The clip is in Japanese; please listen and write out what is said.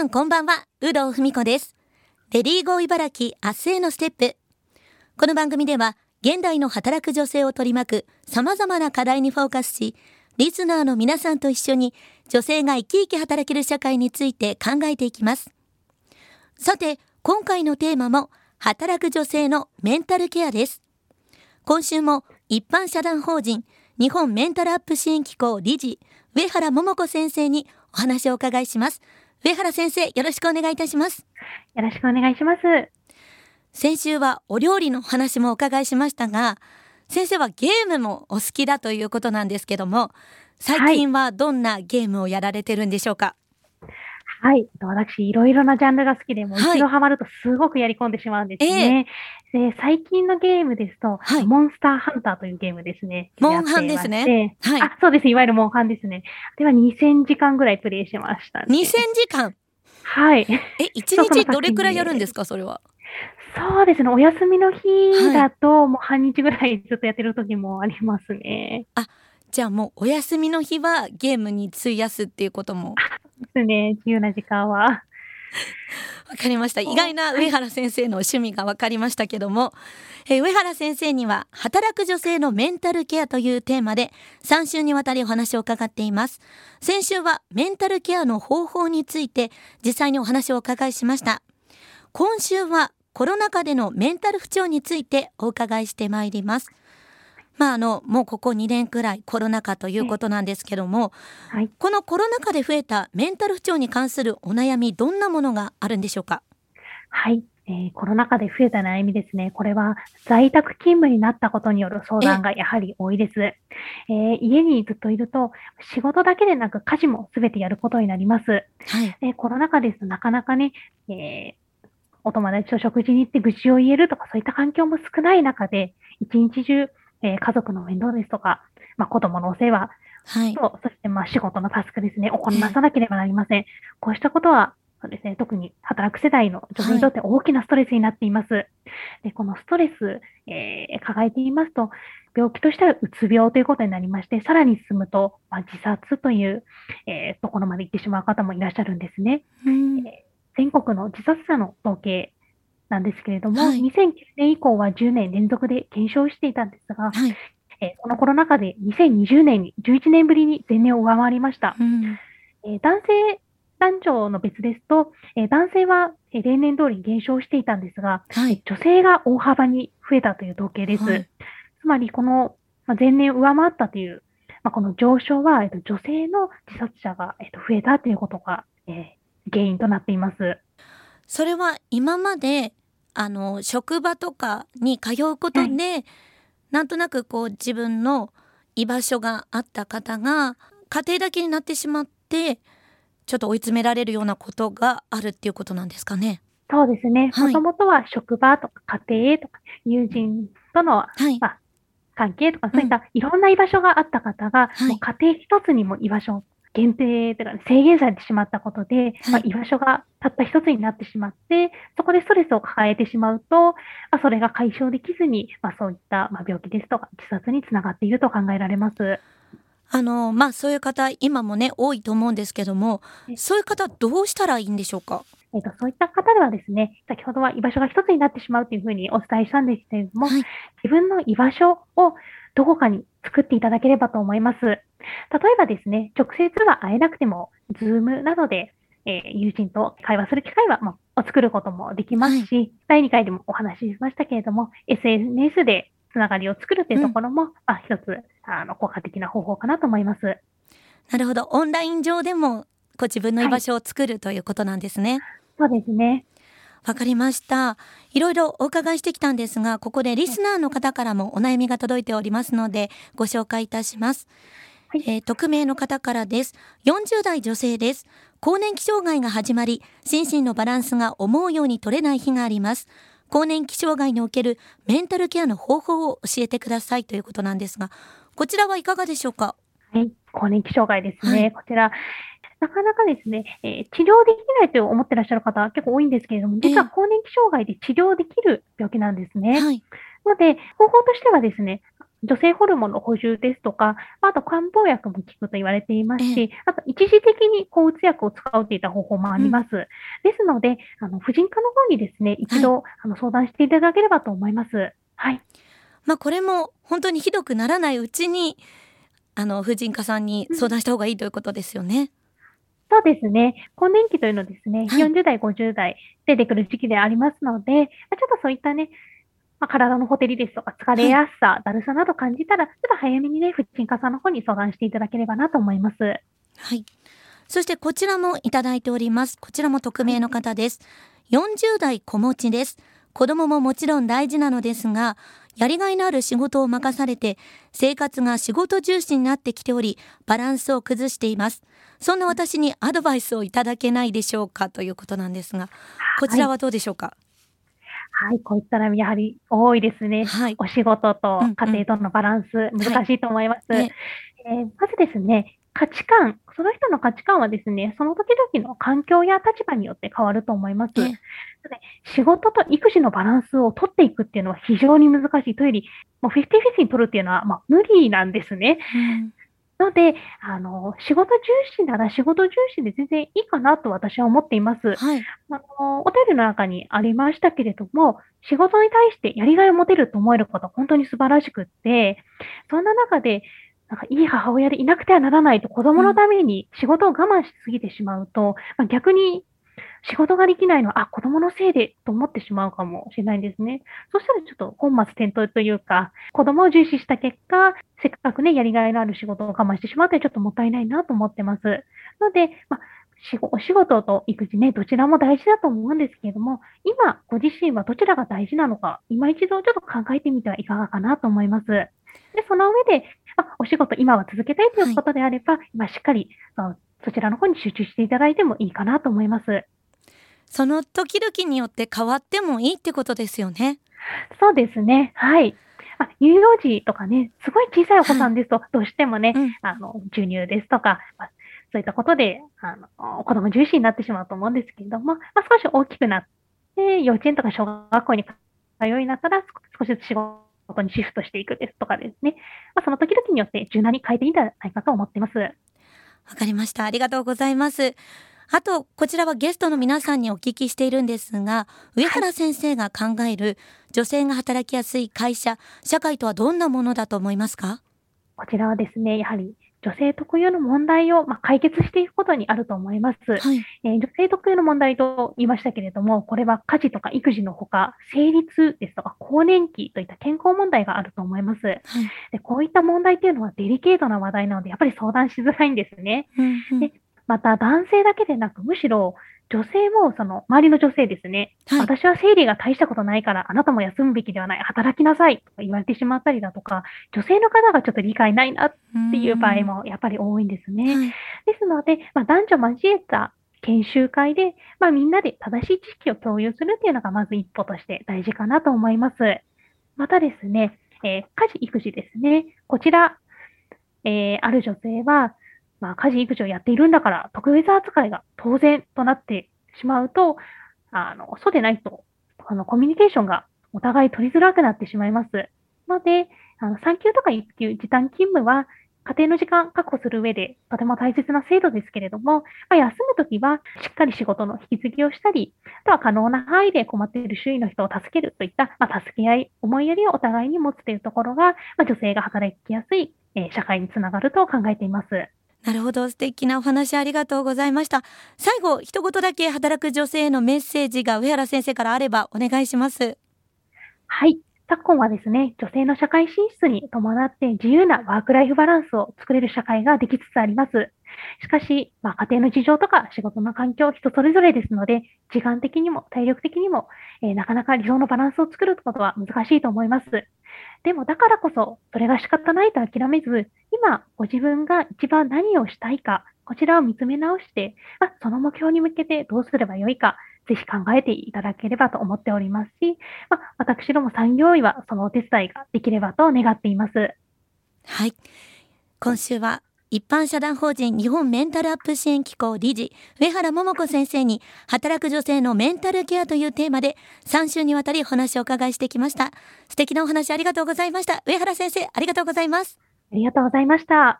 さんこんばんは、有働文子です。レディーゴー茨城明日へのステップ。この番組では、現代の働く女性を取り巻く様々な課題にフォーカスし、リスナーの皆さんと一緒に女性が生き生き働ける社会について考えていきます。さて、今回のテーマも、働く女性のメンタルケアです。今週も一般社団法人日本メンタルアップ支援機構理事、上原桃子先生にお話をお伺いします。上原先生、よろしくお願いいたします。よろしくお願いします。先週はお料理の話もお伺いしましたが、先生はゲームもお好きだということなんですけども、最近はどんなゲームをやられてるんでしょうか、はい。私、いろいろなジャンルが好きで、もう一度ハマるとすごくやり込んでしまうんですね。えー、で最近のゲームですと、はい、モンスターハンターというゲームですね。モンハンですね。はい。あ、そうです。いわゆるモンハンですね。では、2000時間ぐらいプレイしました、ね。2000時間はい。え、1日どれくらいやるんですか、それは。そうですね。お休みの日だと、もう半日ぐらいずっとやってる時もありますね。あ、じゃあもうお休みの日はゲームに費やすっていうことも。ですね。自由な時間は。わかりました。意外な上原先生の趣味がわかりましたけども、えー、上原先生には働く女性のメンタルケアというテーマで3週にわたりお話を伺っています。先週はメンタルケアの方法について実際にお話をお伺いしました。今週はコロナ禍でのメンタル不調についてお伺いしてまいります。まあ、あのもうここ2年くらいコロナ禍ということなんですけども、はい、このコロナ禍で増えたメンタル不調に関するお悩みどんなものがあるんでしょうか？はい、えー、コロナ禍で増えた悩みですね。これは在宅勤務になったことによる相談がやはり多いです。えー、家にずっといると仕事だけでなく家事もすべてやることになります。はい、えー、コロナ禍ですとなかなかね、えお友達と食事に行って愚痴を言えるとかそういった環境も少ない中で一日中えー、家族の面倒ですとか、まあ、子供のお世話はい、そしてまあ仕事のタスクですね、行なさなければなりません。こうしたことは、そうですね、特に働く世代の女性にとって大きなストレスになっています。はい、でこのストレス、えー、抱えていますと、病気としてはうつ病ということになりまして、さらに進むと、まあ、自殺という、えー、ところまで行ってしまう方もいらっしゃるんですね。えー、全国の自殺者の統計なんですけれども、はい、2009年以降は10年連続で減少していたんですが、はい、えー、このコロナ禍で2020年に11年ぶりに前年を上回りました。うん、えー、男性男女の別ですと、えー、男性は例年通りに減少していたんですが、はい、女性が大幅に増えたという統計です。はい、つまり、この、まあ、前年上回ったという、まあ、この上昇は、えー、と女性の自殺者が、えー、と増えたということが、えー、原因となっています。それは今まであの職場とかに通うことで、はい、なんとなくこう自分の居場所があった方が家庭だけになってしまってちょっと追い詰められるようなことがあるっていうことなんですかね？そうですね。もともとは職場とか家庭とか友人との、はい、まあ、関係とかそういったいろんな居場所があった方が、うん、もう家庭一つにも居場所限定とか、ね、制限されてしまったことで、はい、まあ、居場所がたった一つになってしまって、そこでストレスを抱えてしまうと、まあ、それが解消できずに、まあ、そういった、まあ、病気ですとか自殺につながっていると考えられます。あのまあそういう方今もね多いと思うんですけども、そういう方どうしたらいいんでしょうか？えっ、と、そういった方ではですね、先ほどは居場所が一つになってしまうというふうにお伝えしたんですけれども、はい、自分の居場所をどこかに作っていただければと思います。例えばですね、直接は会えなくても、ズームなどで、えー、友人と会話する機会は、まあ、作ることもできますし、はい、第2回でもお話ししましたけれども、SNS でつながりを作るというところも、うん、まあ、一つ、あの、効果的な方法かなと思います。なるほど。オンライン上でも、ご自分の居場所を作る、はい、ということなんですね。そうですね。わかりました。いろいろお伺いしてきたんですが、ここでリスナーの方からもお悩みが届いておりますので、ご紹介いたします。はい、えー、匿名の方からです。40代女性です。更年期障害が始まり、心身のバランスが思うように取れない日があります。更年期障害におけるメンタルケアの方法を教えてくださいということなんですが、こちらはいかがでしょうか？はい、更年期障害ですね。はい、こちら、なかなかですね、えー、治療できないと思ってらっしゃる方結構多いんですけれども、実は更年期障害で治療できる病気なんですね。はい。ので、方法としてはですね、女性ホルモンの補充ですとか、あと漢方薬も効くと言われていますし、あと一時的に抗うつ薬を使うといった方法もあります。うん、ですので、あの、婦人科の方にですね、一度、はい、あの相談していただければと思います。はい。まあ、これも本当にひどくならないうちに、あの、婦人科さんに相談した方がいいということですよね。うんそうですね。更年期というのですね、はい、40代、50代出てくる時期でありますので、ちょっとそういったね、まあ、体のほてりですとか、疲れやすさ、はい、だるさなど感じたら、ちょっと早めにね、婦人科さんの方に相談していただければなと思います。はい。そしてこちらもいただいております。こちらも匿名の方です。40代子持ちです。子供ももちろん大事なのですが、やりがいのある仕事を任されて、生活が仕事重視になってきており、バランスを崩しています。そんな私にアドバイスをいただけないでしょうかということなんですが、こちらはどうでしょうか、はいはい、こういった悩みやはり多いですね。はい、お仕事と家庭とのバランス、うんうん、難しいと思います。はい、えー、まずですね、価値観、その人の価値観はですね、その時々の環境や立場によって変わると思います。仕事と育児のバランスを取っていくっていうのは非常に難しいというより、もう50-50に取るっていうのは、まあ、無理なんですね。うんので、あの、仕事重視なら仕事重視で全然いいかなと私は思っています。はい。あの、お便りの中にありましたけれども、仕事に対してやりがいを持てると思えることは本当に素晴らしくって、そんな中で、なんかいい母親でいなくてはならないと子供のために仕事を我慢しすぎてしまうと、まあ、逆に仕事ができないのは、あ、子供のせいでと思ってしまうかもしれないんですね。そしたらちょっと本末転倒というか、子供を重視した結果、せっかくね、やりがいのある仕事を我慢してしまってちょっともったいないなと思ってます。ので、まあ、お仕事と育児ね、どちらも大事だと思うんですけれども、今、ご自身はどちらが大事なのか、今一度ちょっと考えてみてはいかがかなと思います。で、その上で、あ、お仕事今は続けたいということであれば、はい、今しっかりそそちらの方に集中していただいてもいいかなと思います。その時々によって変わってもいいってことですよね。そうですね。はい。まあ、乳幼児とかね、すごい小さいお子さんですと、どうしてもね、はいうん、あの、授乳ですとか、まあ、そういったことで、あの、子供重視になってしまうと思うんですけれども、まあ、少し大きくなって、幼稚園とか小学校に通うようになったら、少しずつ仕事にシフトしていくですとかですね。まあ、その時々によって柔軟に変えていいんじゃないかと思ってます。わかりました。ありがとうございます。あと、こちらはゲストの皆さんにお聞きしているんですが、上原先生が考える女性が働きやすい会社、社会とはどんなものだと思いますか？こちらはですね、やはり女性特有の問題を、まあ、解決していくことにあると思います、はい、えー、女性特有の問題と言いましたけれども、これは家事とか育児のほか、生理痛ですとか更年期といった健康問題があると思います、はい、で。こういった問題っていうのはデリケートな話題なので、やっぱり相談しづらいんですね。うんうん、でまた男性だけでなく、むしろ女性も、その、周りの女性ですね、はい、私は生理が大したことないから、あなたも休むべきではない、働きなさいとか言われてしまったりだとか、女性の方がちょっと理解ないなっていう場合もやっぱり多いんですね。はい、ですので、まあ、男女交えた研修会で、まあ、みんなで正しい知識を共有するっていうのがまず一歩として大事かなと思います。またですね、えー、家事育児ですね。こちら、えー、ある女性は、まあ、家事育児をやっているんだから、特別扱いが当然となってしまうと、あの、そうでないと、あの、コミュニケーションがお互い取りづらくなってしまいます。ので、あの、産休とか育休、時短勤務は、家庭の時間確保する上でとても大切な制度ですけれども、まあ、休むときはしっかり仕事の引き継ぎをしたり、あとは可能な範囲で困っている周囲の人を助けるといった、まあ、助け合い、思いやりをお互いに持つというところが、まあ、女性が働きやすい、えー、社会につながると考えています。なるほど素敵なお話ありがとうございました最後一言だけ働く女性へのメッセージが上原先生からあればお願いしますはい昨今はですね、女性の社会進出に伴って自由なワークライフバランスを作れる社会ができつつあります。しかし、まあ、家庭の事情とか仕事の環境、人それぞれですので、時間的にも体力的にも、えー、なかなか理想のバランスを作ることは難しいと思います。でもだからこそ、それが仕方ないと諦めず、今、ご自分が一番何をしたいか、こちらを見つめ直して、あ、その目標に向けてどうすればよいか、ぜひ考えていただければと思っておりますし、まあ、私ども産業医はそのお手伝いができればと願っています。はい。今週は一般社団法人日本メンタルアップ支援機構理事上原桃子先生に働く女性のメンタルケアというテーマで3週にわたりお話をお伺いしてきました。素敵なお話ありがとうございました。上原先生ありがとうございます。ありがとうございました。